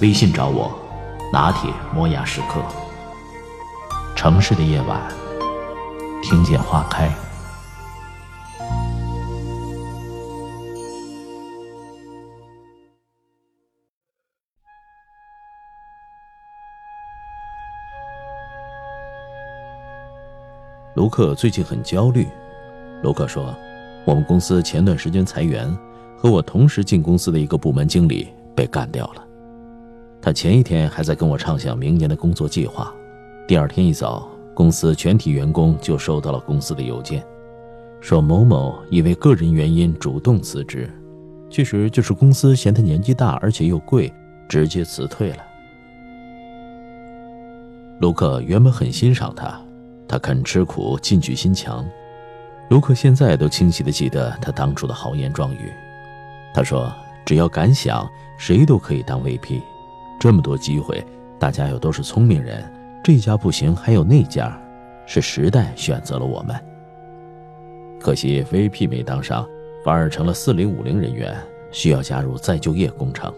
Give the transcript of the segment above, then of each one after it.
微信找我，拿铁磨牙时刻。城市的夜晚，听见花开。卢克最近很焦虑。卢克说：“我们公司前段时间裁员，和我同时进公司的一个部门经理被干掉了。他前一天还在跟我畅想明年的工作计划，第二天一早，公司全体员工就收到了公司的邮件，说某某因为个人原因主动辞职，其实就是公司嫌他年纪大而且又贵，直接辞退了。”卢克原本很欣赏他。他肯吃苦，进取心强。卢克现在都清晰地记得他当初的豪言壮语。他说：“只要敢想，谁都可以当 VP。这么多机会，大家又都是聪明人，这家不行，还有那家，是时代选择了我们。可惜 VP 没当上，反而成了4050人员，需要加入再就业工程。”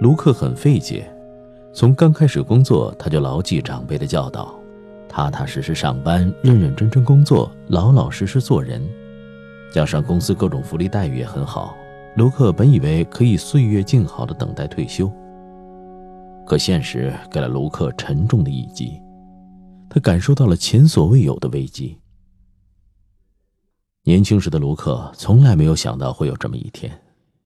卢克很费解，从刚开始工作，他就牢记长辈的教导。踏踏实实上班，认认真真工作，老老实实做人，加上公司各种福利待遇也很好，卢克本以为可以岁月静好的等待退休。可现实给了卢克沉重的一击，他感受到了前所未有的危机。年轻时的卢克从来没有想到会有这么一天。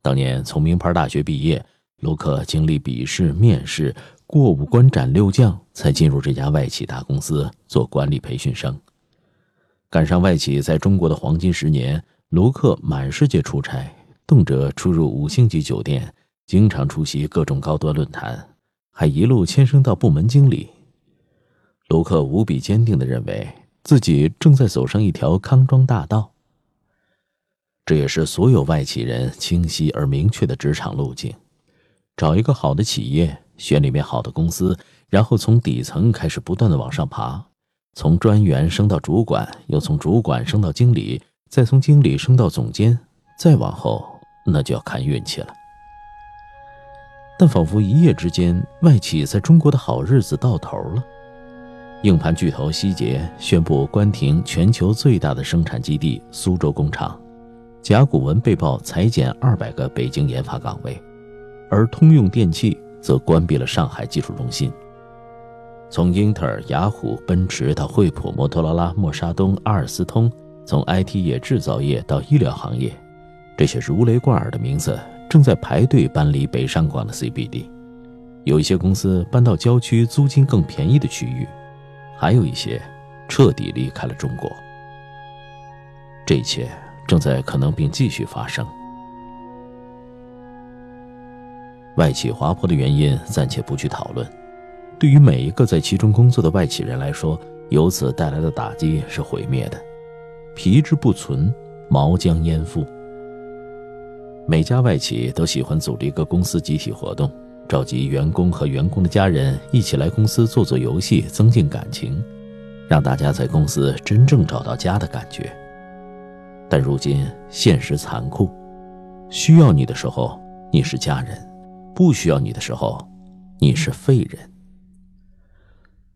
当年从名牌大学毕业，卢克经历笔试、面试。过五关斩六将，才进入这家外企大公司做管理培训生。赶上外企在中国的黄金十年，卢克满世界出差，动辄出入五星级酒店，经常出席各种高端论坛，还一路牵升到部门经理。卢克无比坚定地认为自己正在走上一条康庄大道。这也是所有外企人清晰而明确的职场路径：找一个好的企业。选里面好的公司，然后从底层开始不断的往上爬，从专员升到主管，又从主管升到经理，再从经理升到总监，再往后那就要看运气了。但仿佛一夜之间，外企在中国的好日子到头了。硬盘巨头希捷宣布关停全球最大的生产基地苏州工厂，甲骨文被曝裁减二百个北京研发岗位，而通用电气。则关闭了上海技术中心。从英特尔、雅虎、奔驰到惠普、摩托罗拉、默沙东、阿尔斯通，从 IT 业、制造业到医疗行业，这些如雷贯耳的名字正在排队搬离北上广的 CBD。有一些公司搬到郊区、租金更便宜的区域，还有一些彻底离开了中国。这一切正在可能并继续发生。外企滑坡的原因暂且不去讨论，对于每一个在其中工作的外企人来说，由此带来的打击是毁灭的，皮之不存，毛将焉附。每家外企都喜欢组织一个公司集体活动，召集员工和员工的家人一起来公司做做游戏，增进感情，让大家在公司真正找到家的感觉。但如今现实残酷，需要你的时候，你是家人。不需要你的时候，你是废人。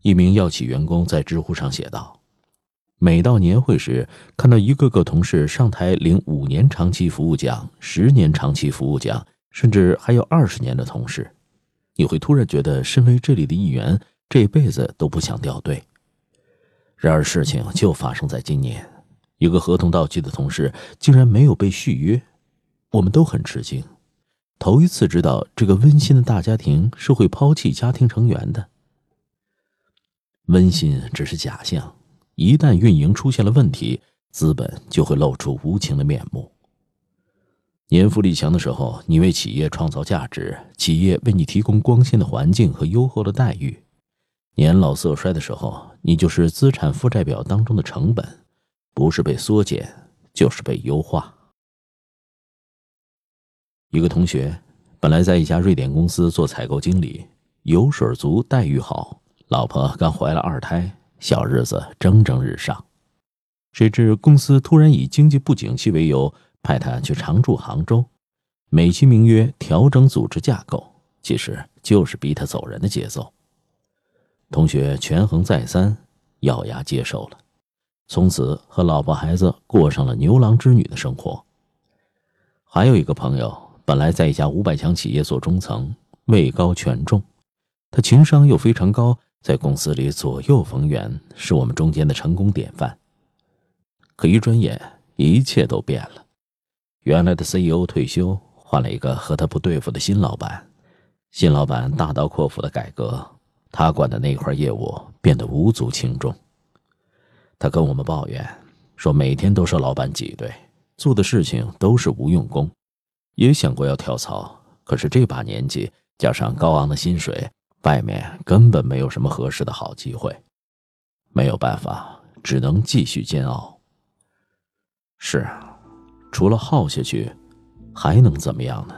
一名药企员工在知乎上写道：“每到年会时，看到一个个同事上台领五年长期服务奖、十年长期服务奖，甚至还有二十年的同事，你会突然觉得，身为这里的一员，这辈子都不想掉队。然而，事情就发生在今年，一个合同到期的同事竟然没有被续约，我们都很吃惊。”头一次知道，这个温馨的大家庭是会抛弃家庭成员的。温馨只是假象，一旦运营出现了问题，资本就会露出无情的面目。年富力强的时候，你为企业创造价值，企业为你提供光鲜的环境和优厚的待遇；年老色衰的时候，你就是资产负债表当中的成本，不是被缩减，就是被优化。一个同学本来在一家瑞典公司做采购经理，油水足，待遇好，老婆刚怀了二胎，小日子蒸蒸日上。谁知公司突然以经济不景气为由，派他去常驻杭州，美其名曰调整组织架构，其实就是逼他走人的节奏。同学权衡再三，咬牙接受了，从此和老婆孩子过上了牛郎织女的生活。还有一个朋友。本来在一家五百强企业做中层，位高权重，他情商又非常高，在公司里左右逢源，是我们中间的成功典范。可一转眼，一切都变了。原来的 CEO 退休，换了一个和他不对付的新老板。新老板大刀阔斧的改革，他管的那块业务变得无足轻重。他跟我们抱怨说，每天都受老板挤兑，做的事情都是无用功。也想过要跳槽，可是这把年纪加上高昂的薪水，外面根本没有什么合适的好机会。没有办法，只能继续煎熬。是啊，除了耗下去，还能怎么样呢？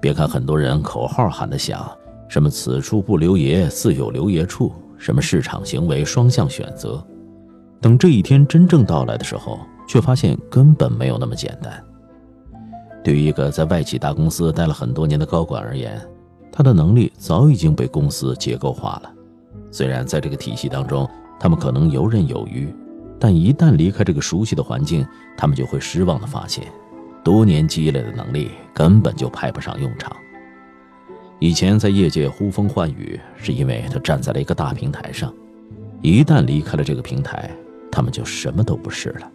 别看很多人口号喊的响，什么“此处不留爷，自有留爷处”，什么市场行为双向选择，等这一天真正到来的时候。却发现根本没有那么简单。对于一个在外企大公司待了很多年的高管而言，他的能力早已经被公司结构化了。虽然在这个体系当中，他们可能游刃有余，但一旦离开这个熟悉的环境，他们就会失望的发现，多年积累的能力根本就派不上用场。以前在业界呼风唤雨，是因为他站在了一个大平台上，一旦离开了这个平台，他们就什么都不是了。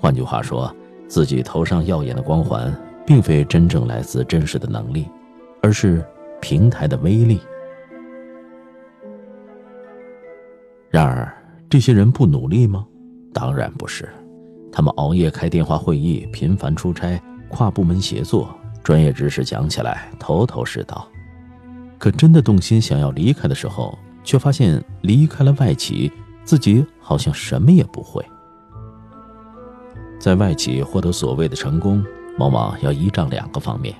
换句话说，自己头上耀眼的光环，并非真正来自真实的能力，而是平台的威力。然而，这些人不努力吗？当然不是，他们熬夜开电话会议，频繁出差，跨部门协作，专业知识讲起来头头是道。可真的动心想要离开的时候，却发现离开了外企，自己好像什么也不会。在外企获得所谓的成功，往往要依仗两个方面：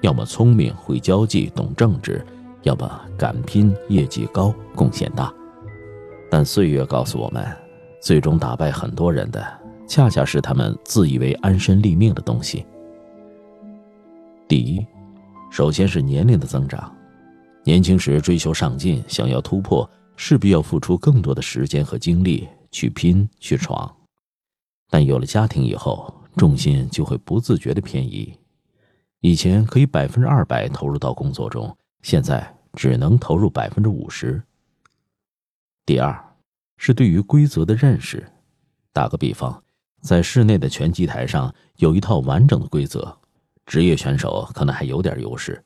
要么聪明会交际懂政治，要么敢拼业绩高贡献大。但岁月告诉我们，最终打败很多人的，恰恰是他们自以为安身立命的东西。第一，首先是年龄的增长，年轻时追求上进，想要突破，势必要付出更多的时间和精力去拼去闯。但有了家庭以后，重心就会不自觉的偏移。以前可以百分之二百投入到工作中，现在只能投入百分之五十。第二，是对于规则的认识。打个比方，在室内的拳击台上有一套完整的规则，职业选手可能还有点优势，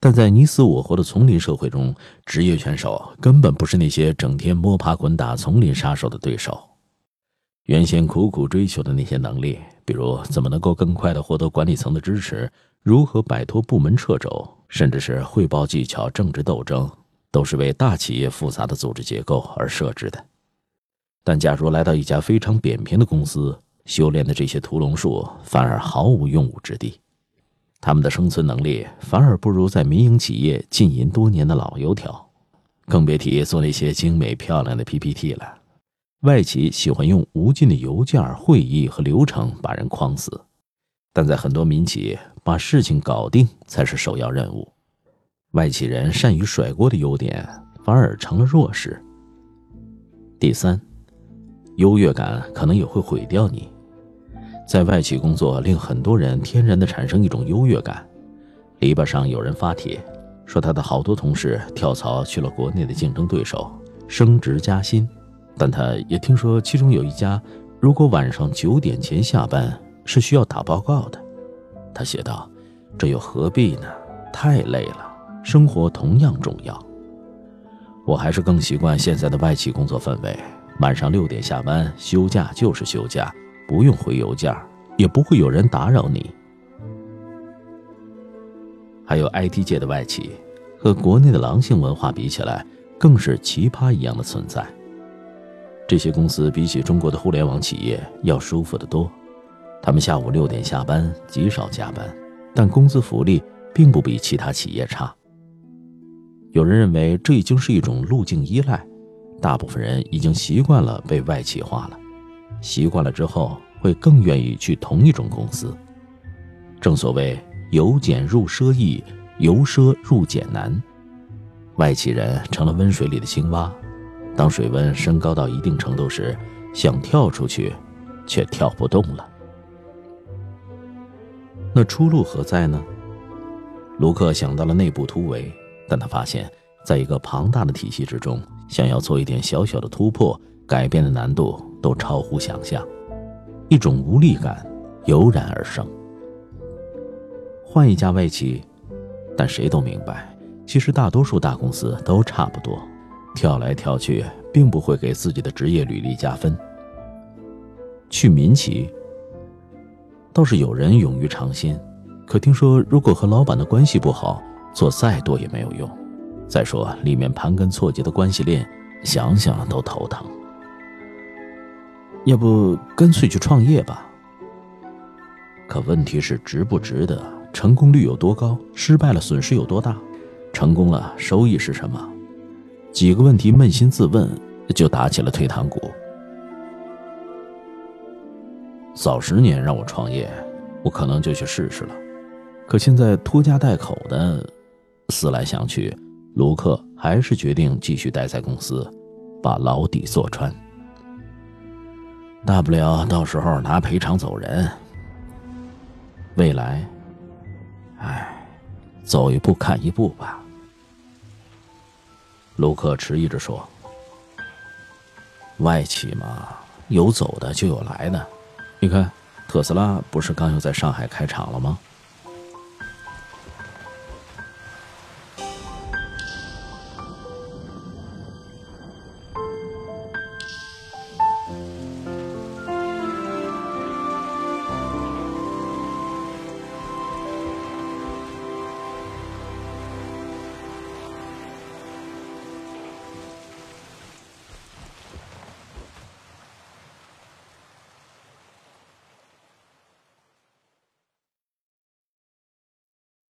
但在你死我活的丛林社会中，职业选手根本不是那些整天摸爬滚打丛林杀手的对手。原先苦苦追求的那些能力，比如怎么能够更快地获得管理层的支持，如何摆脱部门掣肘，甚至是汇报技巧、政治斗争，都是为大企业复杂的组织结构而设置的。但假如来到一家非常扁平的公司，修炼的这些屠龙术反而毫无用武之地，他们的生存能力反而不如在民营企业浸淫多年的老油条，更别提做那些精美漂亮的 PPT 了。外企喜欢用无尽的邮件、会议和流程把人框死，但在很多民企，把事情搞定才是首要任务。外企人善于甩锅的优点反而成了弱势。第三，优越感可能也会毁掉你。在外企工作令很多人天然的产生一种优越感。篱笆上有人发帖说，他的好多同事跳槽去了国内的竞争对手，升职加薪。但他也听说，其中有一家，如果晚上九点前下班是需要打报告的。他写道：“这又何必呢？太累了，生活同样重要。我还是更习惯现在的外企工作氛围，晚上六点下班，休假就是休假，不用回邮件，也不会有人打扰你。还有 IT 界的外企，和国内的狼性文化比起来，更是奇葩一样的存在。这些公司比起中国的互联网企业要舒服得多，他们下午六点下班，极少加班，但工资福利并不比其他企业差。有人认为这已经是一种路径依赖，大部分人已经习惯了被外企化了，习惯了之后会更愿意去同一种公司。正所谓由俭入奢易，由奢入俭难，外企人成了温水里的青蛙，当水温升高到一定程度时，想跳出去，却跳不动了。那出路何在呢？卢克想到了内部突围。但他发现，在一个庞大的体系之中，想要做一点小小的突破、改变的难度都超乎想象，一种无力感油然而生。换一家外企，但谁都明白，其实大多数大公司都差不多，跳来跳去并不会给自己的职业履历加分。去民企，倒是有人勇于尝新，可听说如果和老板的关系不好。做再多也没有用。再说里面盘根错节的关系链，想想都头疼。要不干脆去创业吧？可问题是值不值得？成功率有多高？失败了损失有多大？成功了收益是什么？几个问题扪心自问，就打起了退堂鼓。早十年让我创业，我可能就去试试了。可现在拖家带口的。思来想去，卢克还是决定继续待在公司，把牢底坐穿。大不了到时候拿赔偿走人。未来，唉，走一步看一步吧。卢克迟疑着说：“外企嘛，有走的就有来的。你看，特斯拉不是刚又在上海开厂了吗？”